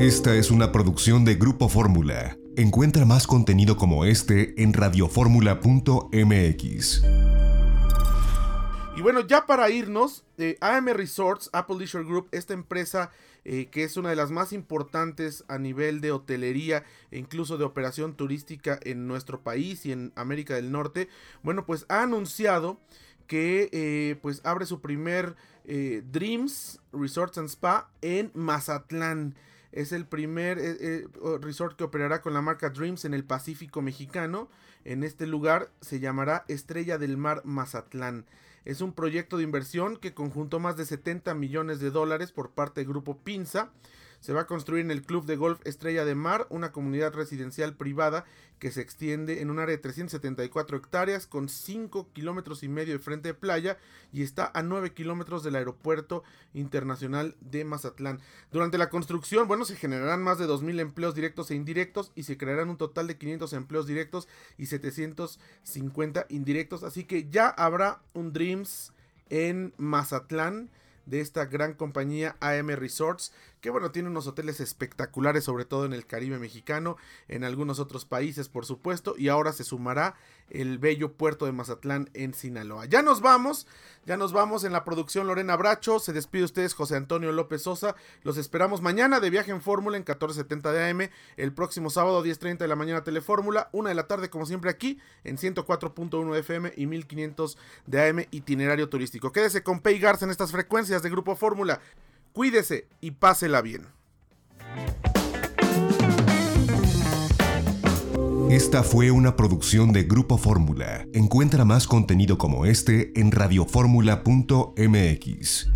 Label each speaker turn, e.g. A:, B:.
A: Esta es una producción de Grupo Fórmula. Encuentra más contenido como este en radioformula.mx.
B: Y bueno, ya para irnos, eh, AM Resorts, Apple Leisure Group, esta empresa eh, que es una de las más importantes a nivel de hotelería e incluso de operación turística en nuestro país y en América del Norte, bueno, pues ha anunciado que eh, pues abre su primer Dreams Resorts and Spa en Mazatlán. Es el primer resort que operará con la marca Dreams en el Pacífico mexicano. En este lugar se llamará Estrella del Mar Mazatlán. Es un proyecto de inversión que conjuntó más de 70 millones de dólares por parte del grupo Pinza se va a construir en el Club de Golf Estrella de Mar, una comunidad residencial privada que se extiende en un área de 374 hectáreas con 5 kilómetros y medio de frente de playa y está a 9 kilómetros del aeropuerto internacional de Mazatlán. Durante la construcción, bueno, se generarán más de 2.000 empleos directos e indirectos y se crearán un total de 500 empleos directos y 750 indirectos. Así que ya habrá un Dreams en Mazatlán de esta gran compañía AM Resorts que bueno, tiene unos hoteles espectaculares, sobre todo en el Caribe mexicano, en algunos otros países, por supuesto, y ahora se sumará el bello puerto de Mazatlán en Sinaloa. Ya nos vamos, ya nos vamos en la producción Lorena Bracho, se despide ustedes José Antonio López Sosa, los esperamos mañana de viaje en Fórmula en 1470 de AM, el próximo sábado 10.30 de la mañana Telefórmula, una de la tarde como siempre aquí en 104.1 FM y 1500 de AM itinerario turístico. Quédese con Pay Garza en estas frecuencias de Grupo Fórmula. Cuídese y pásela bien.
A: Esta fue una producción de Grupo Fórmula. Encuentra más contenido como este en radioformula.mx.